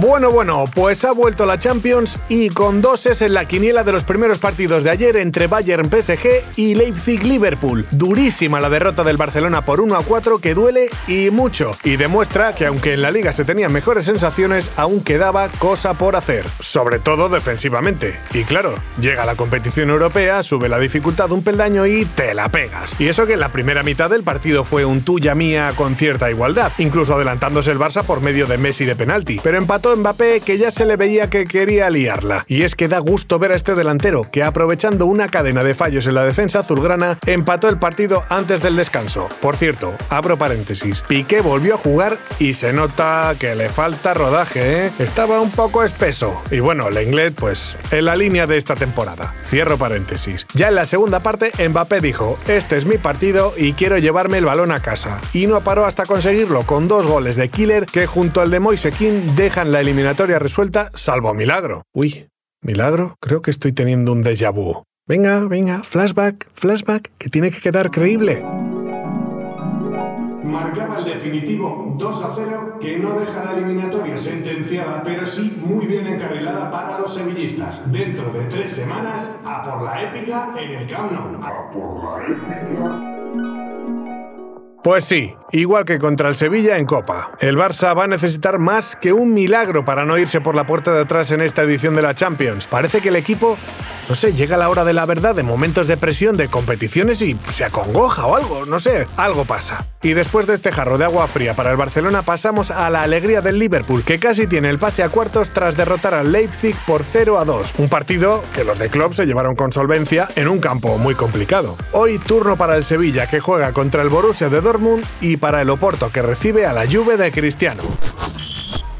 Bueno, bueno, pues ha vuelto la Champions y con doses en la quiniela de los primeros partidos de ayer entre Bayern PSG y Leipzig Liverpool. Durísima la derrota del Barcelona por 1 a 4 que duele y mucho y demuestra que aunque en la liga se tenían mejores sensaciones, aún quedaba cosa por hacer, sobre todo defensivamente. Y claro, llega la competición europea, sube la dificultad un peldaño y te la pegas. Y eso que en la primera mitad del partido fue un tuya mía con cierta igualdad, incluso adelantándose el Barça por medio de Messi de penalti, pero empató Mbappé que ya se le veía que quería liarla. Y es que da gusto ver a este delantero que aprovechando una cadena de fallos en la defensa azulgrana empató el partido antes del descanso. Por cierto, abro paréntesis, Piqué volvió a jugar y se nota que le falta rodaje, ¿eh? Estaba un poco espeso. Y bueno, Lenglet pues en la línea de esta temporada. Cierro paréntesis. Ya en la segunda parte Mbappé dijo, este es mi partido y quiero llevarme el balón a casa. Y no paró hasta conseguirlo con dos goles de Killer que junto al de Moisekin dejan la eliminatoria resuelta, salvo milagro. Uy, milagro, creo que estoy teniendo un déjà vu. Venga, venga, flashback, flashback, que tiene que quedar creíble. Marcaba el definitivo 2 a 0 que no deja la eliminatoria sentenciada, pero sí muy bien encarrilada para los sevillistas. Dentro de tres semanas, a por la épica en el Camp Nou. A por la épica. Pues sí, igual que contra el Sevilla en Copa. El Barça va a necesitar más que un milagro para no irse por la puerta de atrás en esta edición de la Champions. Parece que el equipo no sé, llega la hora de la verdad de momentos de presión de competiciones y se acongoja o algo, no sé, algo pasa. Y después de este jarro de agua fría para el Barcelona pasamos a la alegría del Liverpool, que casi tiene el pase a cuartos tras derrotar al Leipzig por 0 a 2. Un partido que los de Klopp se llevaron con solvencia en un campo muy complicado. Hoy turno para el Sevilla que juega contra el Borussia de Dortmund y para el Oporto que recibe a la Juve de Cristiano.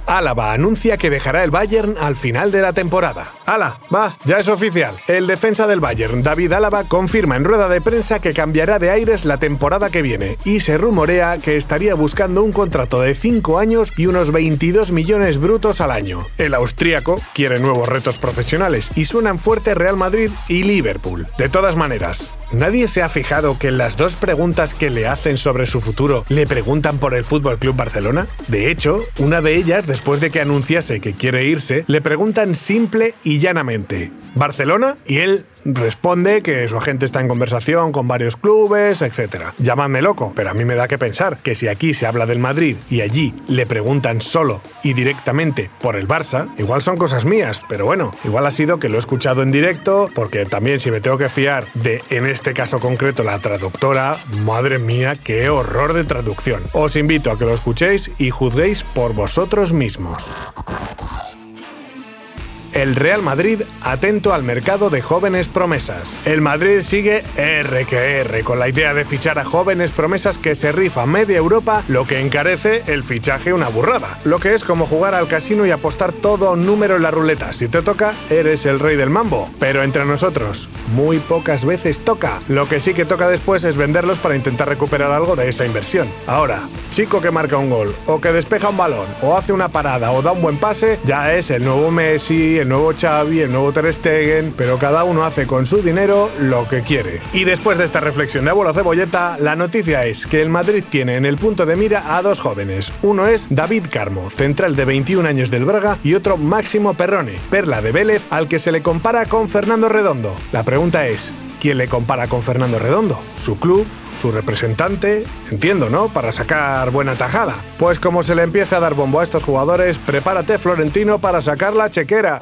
Álava anuncia que dejará el Bayern al final de la temporada. ¡Hala! Va, ya es oficial. El defensa del Bayern, David Álava, confirma en rueda de prensa que cambiará de aires la temporada que viene y se rumorea que estaría buscando un contrato de 5 años y unos 22 millones brutos al año. El austríaco quiere nuevos retos profesionales y suenan fuerte Real Madrid y Liverpool. De todas maneras, ¿Nadie se ha fijado que las dos preguntas que le hacen sobre su futuro le preguntan por el Fútbol Club Barcelona? De hecho, una de ellas, después de que anunciase que quiere irse, le preguntan simple y llanamente: ¿Barcelona? Y él responde que su agente está en conversación con varios clubes, etc. Llámame loco, pero a mí me da que pensar que si aquí se habla del Madrid y allí le preguntan solo y directamente por el Barça, igual son cosas mías, pero bueno, igual ha sido que lo he escuchado en directo, porque también si me tengo que fiar de, en este caso concreto, la traductora, madre mía, qué horror de traducción. Os invito a que lo escuchéis y juzguéis por vosotros mismos el Real Madrid atento al mercado de jóvenes promesas. El Madrid sigue R que R con la idea de fichar a jóvenes promesas que se rifa media Europa, lo que encarece el fichaje una burrada. Lo que es como jugar al casino y apostar todo a un número en la ruleta. Si te toca, eres el rey del mambo. Pero entre nosotros, muy pocas veces toca. Lo que sí que toca después es venderlos para intentar recuperar algo de esa inversión. Ahora, chico que marca un gol, o que despeja un balón, o hace una parada, o da un buen pase, ya es el nuevo Messi, nuevo Xavi, el nuevo Ter Stegen, pero cada uno hace con su dinero lo que quiere. Y después de esta reflexión de abuelo cebolleta, la noticia es que el Madrid tiene en el punto de mira a dos jóvenes. Uno es David Carmo, central de 21 años del Braga, y otro Máximo Perrone, perla de Vélez, al que se le compara con Fernando Redondo. La pregunta es, ¿quién le compara con Fernando Redondo? ¿Su club? su representante, entiendo, ¿no? Para sacar buena tajada. Pues como se le empieza a dar bombo a estos jugadores, prepárate Florentino para sacar la chequera.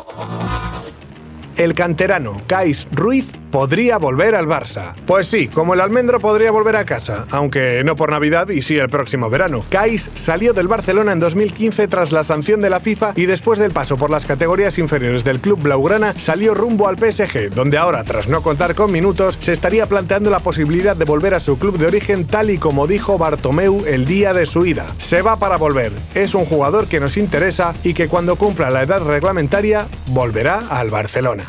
El canterano Kais Ruiz podría volver al Barça. Pues sí, como el almendro podría volver a casa, aunque no por Navidad y sí el próximo verano. Kais salió del Barcelona en 2015 tras la sanción de la FIFA y después del paso por las categorías inferiores del club blaugrana salió rumbo al PSG, donde ahora, tras no contar con minutos, se estaría planteando la posibilidad de volver a su club de origen tal y como dijo Bartomeu el día de su ida. Se va para volver. Es un jugador que nos interesa y que cuando cumpla la edad reglamentaria volverá al Barcelona.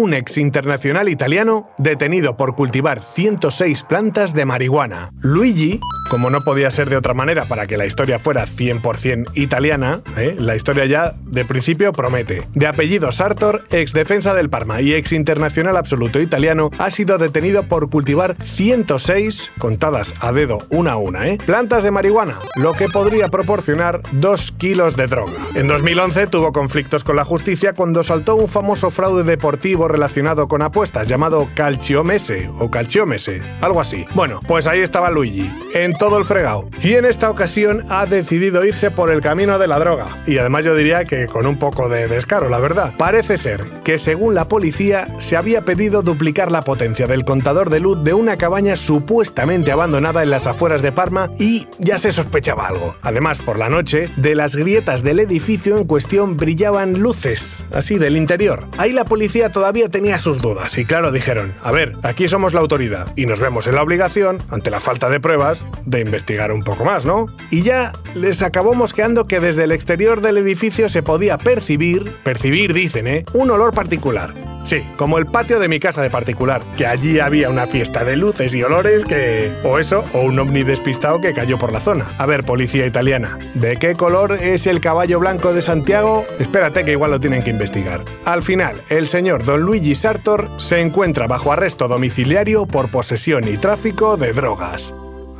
Un ex internacional italiano detenido por cultivar 106 plantas de marihuana. Luigi, como no podía ser de otra manera para que la historia fuera 100% italiana, ¿eh? la historia ya de principio promete. De apellido Sartor, ex defensa del Parma y ex internacional absoluto italiano, ha sido detenido por cultivar 106, contadas a dedo una a una, ¿eh? plantas de marihuana, lo que podría proporcionar 2 kilos de droga. En 2011 tuvo conflictos con la justicia cuando saltó un famoso fraude deportivo relacionado con apuestas llamado Calciomese o Calciomese, algo así. Bueno, pues ahí estaba Luigi, en todo el fregado. Y en esta ocasión ha decidido irse por el camino de la droga. Y además yo diría que con un poco de descaro, la verdad. Parece ser que según la policía se había pedido duplicar la potencia del contador de luz de una cabaña supuestamente abandonada en las afueras de Parma y ya se sospechaba algo. Además, por la noche, de las grietas del edificio en cuestión brillaban luces, así del interior. Ahí la policía todavía tenía sus dudas y claro dijeron, a ver, aquí somos la autoridad y nos vemos en la obligación, ante la falta de pruebas, de investigar un poco más, ¿no? Y ya les acabó mosqueando que desde el exterior del edificio se podía percibir, percibir dicen, ¿eh? Un olor particular. Sí, como el patio de mi casa de particular, que allí había una fiesta de luces y olores que... o eso, o un ovni despistado que cayó por la zona. A ver, policía italiana, ¿de qué color es el caballo blanco de Santiago? Espérate que igual lo tienen que investigar. Al final, el señor Don Luigi Sartor se encuentra bajo arresto domiciliario por posesión y tráfico de drogas.